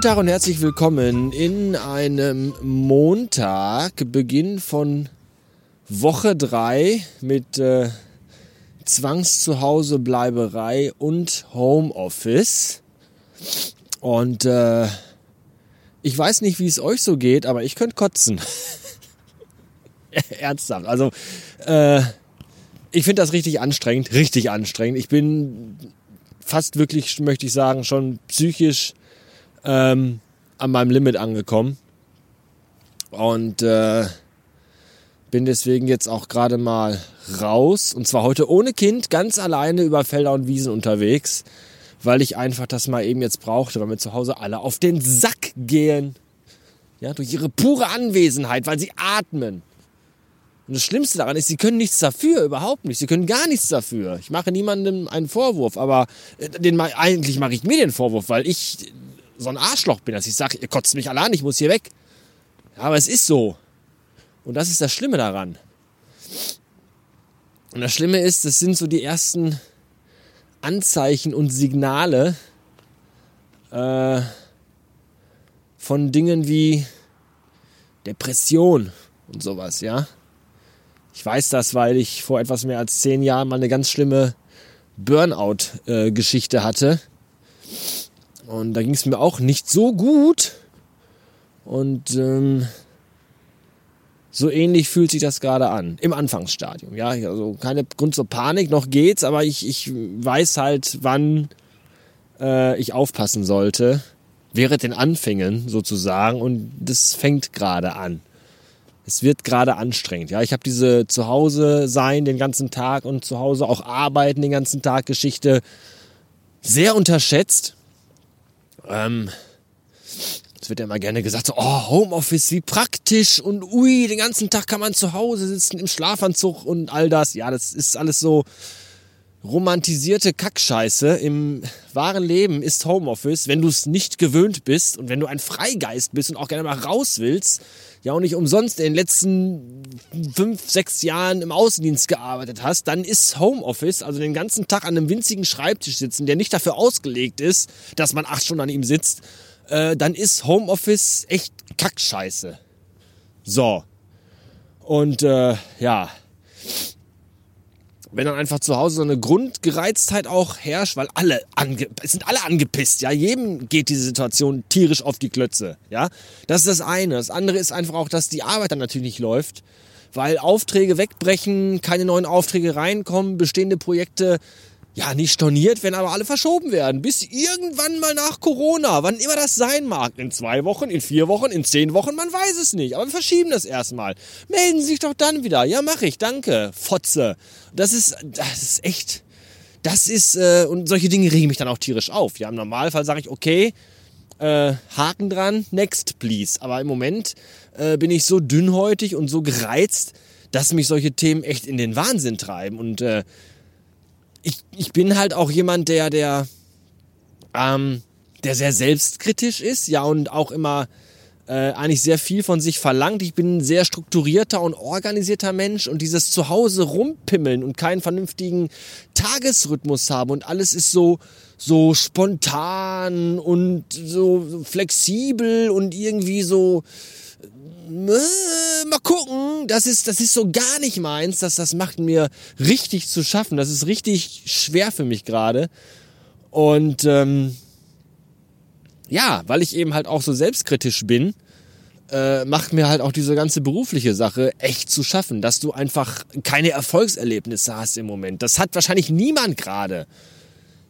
Guten Tag und herzlich willkommen in einem Montag, Beginn von Woche 3 mit äh, Zwangszuhausebleiberei und Homeoffice. Und äh, ich weiß nicht, wie es euch so geht, aber ich könnte kotzen. Ernsthaft. Also, äh, ich finde das richtig anstrengend, richtig anstrengend. Ich bin fast wirklich, möchte ich sagen, schon psychisch ähm, an meinem Limit angekommen. Und äh, bin deswegen jetzt auch gerade mal raus. Und zwar heute ohne Kind, ganz alleine über Felder und Wiesen unterwegs. Weil ich einfach das mal eben jetzt brauchte, weil mir zu Hause alle auf den Sack gehen. Ja, durch ihre pure Anwesenheit, weil sie atmen. Und das Schlimmste daran ist, sie können nichts dafür, überhaupt nicht. Sie können gar nichts dafür. Ich mache niemandem einen Vorwurf, aber äh, den, eigentlich mache ich mir den Vorwurf, weil ich so ein Arschloch bin, dass ich sage, ihr kotzt mich alle an, ich muss hier weg. Ja, aber es ist so. Und das ist das Schlimme daran. Und das Schlimme ist, das sind so die ersten Anzeichen und Signale äh, von Dingen wie Depression und sowas, ja. Ich weiß das, weil ich vor etwas mehr als zehn Jahren mal eine ganz schlimme Burnout-Geschichte äh, hatte. Und da ging es mir auch nicht so gut. Und ähm, so ähnlich fühlt sich das gerade an. Im Anfangsstadium. Ja, also keine Grund zur Panik, noch geht's, aber ich, ich weiß halt, wann äh, ich aufpassen sollte. Während den Anfängen sozusagen. Und das fängt gerade an. Es wird gerade anstrengend. Ja, ich habe diese Zuhause sein den ganzen Tag und zu Hause auch arbeiten den ganzen Tag Geschichte sehr unterschätzt ähm, es wird ja immer gerne gesagt, so, oh, Homeoffice, wie praktisch und ui, den ganzen Tag kann man zu Hause sitzen im Schlafanzug und all das. Ja, das ist alles so romantisierte Kackscheiße. Im wahren Leben ist Homeoffice, wenn du es nicht gewöhnt bist und wenn du ein Freigeist bist und auch gerne mal raus willst, ja auch nicht umsonst in den letzten fünf, sechs Jahren im Außendienst gearbeitet hast, dann ist Homeoffice, also den ganzen Tag an einem winzigen Schreibtisch sitzen, der nicht dafür ausgelegt ist, dass man acht Stunden an ihm sitzt, äh, dann ist Homeoffice echt Kackscheiße. So. Und äh, ja, wenn dann einfach zu Hause so eine Grundgereiztheit auch herrscht, weil alle ange es sind alle angepisst, ja, jedem geht diese Situation tierisch auf die Klötze, ja. Das ist das eine. Das andere ist einfach auch, dass die Arbeit dann natürlich nicht läuft, weil Aufträge wegbrechen, keine neuen Aufträge reinkommen, bestehende Projekte ja, nicht storniert, wenn aber alle verschoben werden. Bis irgendwann mal nach Corona, wann immer das sein mag. In zwei Wochen, in vier Wochen, in zehn Wochen, man weiß es nicht. Aber wir verschieben das erstmal. Melden Sie sich doch dann wieder. Ja, mache ich, danke. Fotze. Das ist, das ist echt, das ist, äh, und solche Dinge regen mich dann auch tierisch auf. Ja, im Normalfall sage ich, okay, äh, Haken dran, next please. Aber im Moment äh, bin ich so dünnhäutig und so gereizt, dass mich solche Themen echt in den Wahnsinn treiben. Und äh, ich, ich bin halt auch jemand, der, der, ähm, der sehr selbstkritisch ist, ja, und auch immer äh, eigentlich sehr viel von sich verlangt. Ich bin ein sehr strukturierter und organisierter Mensch und dieses Zuhause rumpimmeln und keinen vernünftigen Tagesrhythmus haben und alles ist so, so spontan und so flexibel und irgendwie so, mal gucken, das ist, das ist so gar nicht meins, das, das macht mir richtig zu schaffen, das ist richtig schwer für mich gerade. Und ähm, ja, weil ich eben halt auch so selbstkritisch bin, äh, macht mir halt auch diese ganze berufliche Sache echt zu schaffen, dass du einfach keine Erfolgserlebnisse hast im Moment. Das hat wahrscheinlich niemand gerade.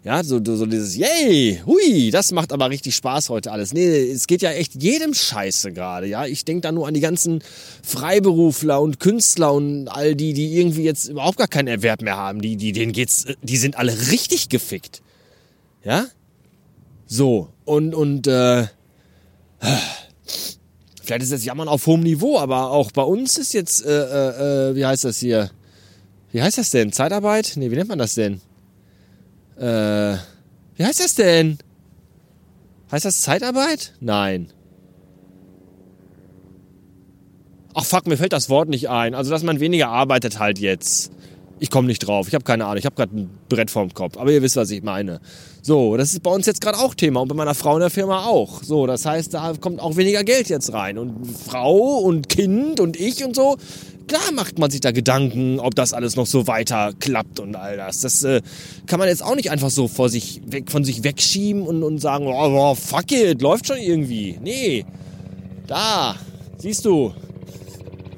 Ja, so, so dieses, yay, hui, das macht aber richtig Spaß heute alles. Nee, es geht ja echt jedem Scheiße gerade, ja. Ich denke da nur an die ganzen Freiberufler und Künstler und all die, die irgendwie jetzt überhaupt gar keinen Erwerb mehr haben. Die, die, denen geht's, die sind alle richtig gefickt. Ja? So, und, und, äh, vielleicht ist das Jammern auf hohem Niveau, aber auch bei uns ist jetzt, äh, äh, äh wie heißt das hier? Wie heißt das denn? Zeitarbeit? Nee, wie nennt man das denn? Äh, wie heißt das denn? Heißt das Zeitarbeit? Nein. Ach fuck, mir fällt das Wort nicht ein. Also, dass man weniger arbeitet halt jetzt. Ich komme nicht drauf. Ich habe keine Ahnung. Ich habe gerade ein Brett vorm Kopf. Aber ihr wisst, was ich meine. So, das ist bei uns jetzt gerade auch Thema und bei meiner Frau in der Firma auch. So, das heißt, da kommt auch weniger Geld jetzt rein. Und Frau und Kind und ich und so. Klar macht man sich da Gedanken, ob das alles noch so weiter klappt und all das. Das äh, kann man jetzt auch nicht einfach so vor sich weg, von sich wegschieben und, und sagen, oh, oh, fuck it, läuft schon irgendwie. Nee. Da, siehst du,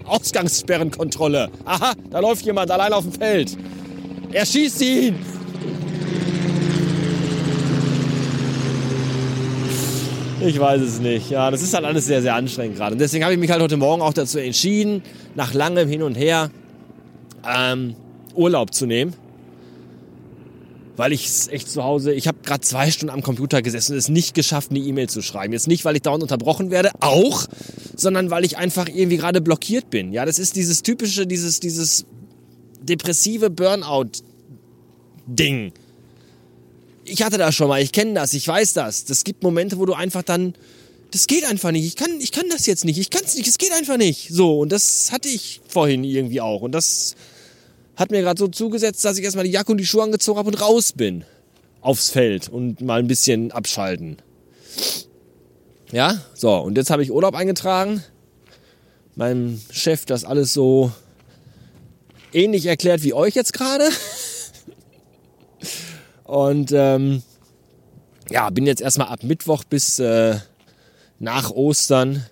Ausgangssperrenkontrolle. Aha, da läuft jemand allein auf dem Feld. Er schießt ihn. Ich weiß es nicht. Ja, das ist halt alles sehr, sehr anstrengend gerade. Und deswegen habe ich mich halt heute Morgen auch dazu entschieden, nach langem Hin und Her ähm, Urlaub zu nehmen weil ich es echt zu Hause, ich habe gerade zwei Stunden am Computer gesessen und es nicht geschafft, eine E-Mail zu schreiben. Jetzt nicht, weil ich dauernd unterbrochen werde, auch, sondern weil ich einfach irgendwie gerade blockiert bin. Ja, das ist dieses typische, dieses, dieses depressive Burnout-Ding. Ich hatte das schon mal, ich kenne das, ich weiß das. Das gibt Momente, wo du einfach dann, das geht einfach nicht. Ich kann, ich kann das jetzt nicht, ich kann es nicht, es geht einfach nicht. So, und das hatte ich vorhin irgendwie auch. Und das hat mir gerade so zugesetzt, dass ich erstmal die Jacke und die Schuhe angezogen habe und raus bin. Aufs Feld und mal ein bisschen abschalten. Ja, so, und jetzt habe ich Urlaub eingetragen. Meinem Chef das alles so ähnlich erklärt wie euch jetzt gerade. Und ähm, ja, bin jetzt erstmal ab Mittwoch bis äh, nach Ostern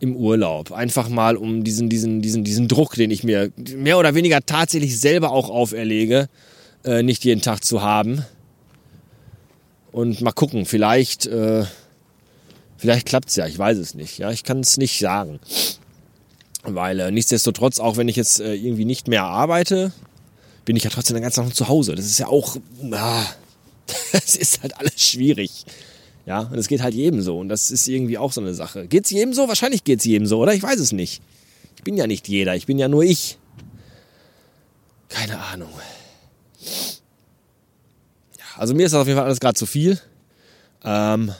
im Urlaub. Einfach mal um diesen, diesen, diesen, diesen Druck, den ich mir mehr oder weniger tatsächlich selber auch auferlege, äh, nicht jeden Tag zu haben. Und mal gucken, vielleicht, äh, vielleicht klappt's ja, ich weiß es nicht. Ja, ich kann es nicht sagen. Weil äh, nichtsdestotrotz, auch wenn ich jetzt äh, irgendwie nicht mehr arbeite, bin ich ja trotzdem den ganzen Tag zu Hause. Das ist ja auch, ah, das ist halt alles schwierig. Ja, und es geht halt jedem so. Und das ist irgendwie auch so eine Sache. Geht's jedem so? Wahrscheinlich geht's jedem so, oder? Ich weiß es nicht. Ich bin ja nicht jeder, ich bin ja nur ich. Keine Ahnung. Ja, also mir ist das auf jeden Fall alles gerade zu viel. Ähm,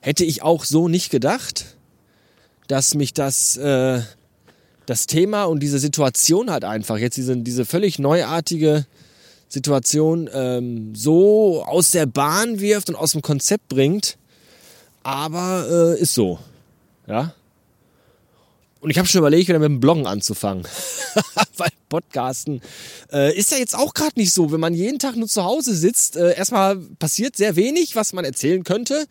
hätte ich auch so nicht gedacht, dass mich das, äh, das Thema und diese Situation halt einfach, jetzt diese, diese völlig neuartige Situation ähm, so aus der Bahn wirft und aus dem Konzept bringt. Aber äh, ist so. Ja. Und ich habe schon überlegt, wieder mit dem Bloggen anzufangen. Weil Podcasten äh, ist ja jetzt auch gerade nicht so. Wenn man jeden Tag nur zu Hause sitzt, äh, erstmal passiert sehr wenig, was man erzählen könnte.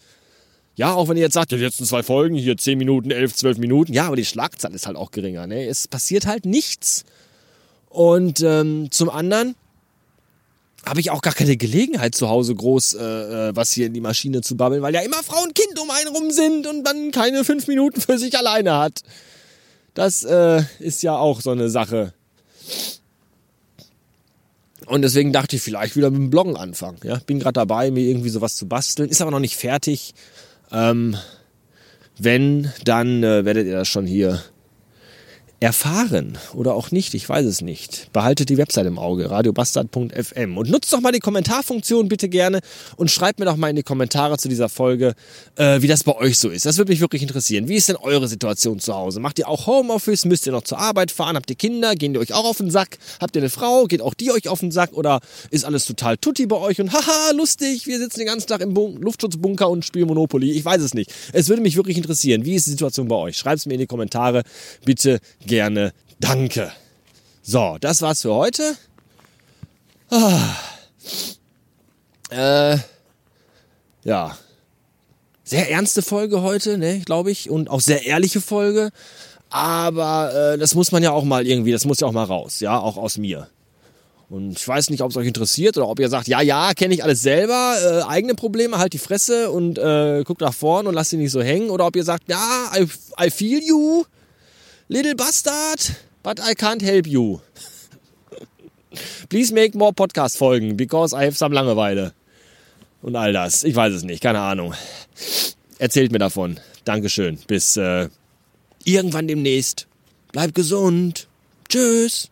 Ja, auch wenn ihr jetzt sagt, ja, jetzt sind zwei Folgen, hier 10 Minuten, 11, 12 Minuten. Ja, aber die Schlagzahl ist halt auch geringer. Ne? Es passiert halt nichts. Und ähm, zum anderen habe ich auch gar keine Gelegenheit zu Hause groß äh, äh, was hier in die Maschine zu babbeln, weil ja immer Frau und Kind um einen rum sind und man keine fünf Minuten für sich alleine hat. Das äh, ist ja auch so eine Sache. Und deswegen dachte ich, vielleicht wieder mit dem Bloggen anfangen. Ja, bin gerade dabei, mir irgendwie sowas zu basteln, ist aber noch nicht fertig. Ähm, wenn, dann äh, werdet ihr das schon hier erfahren oder auch nicht, ich weiß es nicht. Behaltet die Website im Auge, radiobastard.fm und nutzt doch mal die Kommentarfunktion bitte gerne und schreibt mir doch mal in die Kommentare zu dieser Folge, äh, wie das bei euch so ist. Das würde mich wirklich interessieren. Wie ist denn eure Situation zu Hause? Macht ihr auch Homeoffice? Müsst ihr noch zur Arbeit fahren? Habt ihr Kinder? Gehen die euch auch auf den Sack? Habt ihr eine Frau? Geht auch die euch auf den Sack? Oder ist alles total tutti bei euch und haha, lustig, wir sitzen den ganzen Tag im Bun Luftschutzbunker und spielen Monopoly? Ich weiß es nicht. Es würde mich wirklich interessieren. Wie ist die Situation bei euch? Schreibt es mir in die Kommentare bitte gerne danke. So, das war's für heute. Ah. Äh, ja. Sehr ernste Folge heute, ne, glaube ich. Und auch sehr ehrliche Folge. Aber äh, das muss man ja auch mal irgendwie, das muss ja auch mal raus, ja, auch aus mir. Und ich weiß nicht, ob es euch interessiert oder ob ihr sagt, ja, ja, kenne ich alles selber, äh, eigene Probleme, halt die Fresse und äh, guckt nach vorn und lasst sie nicht so hängen. Oder ob ihr sagt, ja, I, I feel you, Little bastard, but I can't help you. Please make more Podcast-Folgen, because I have some Langeweile. Und all das. Ich weiß es nicht, keine Ahnung. Erzählt mir davon. Dankeschön. Bis äh, irgendwann demnächst. Bleibt gesund. Tschüss.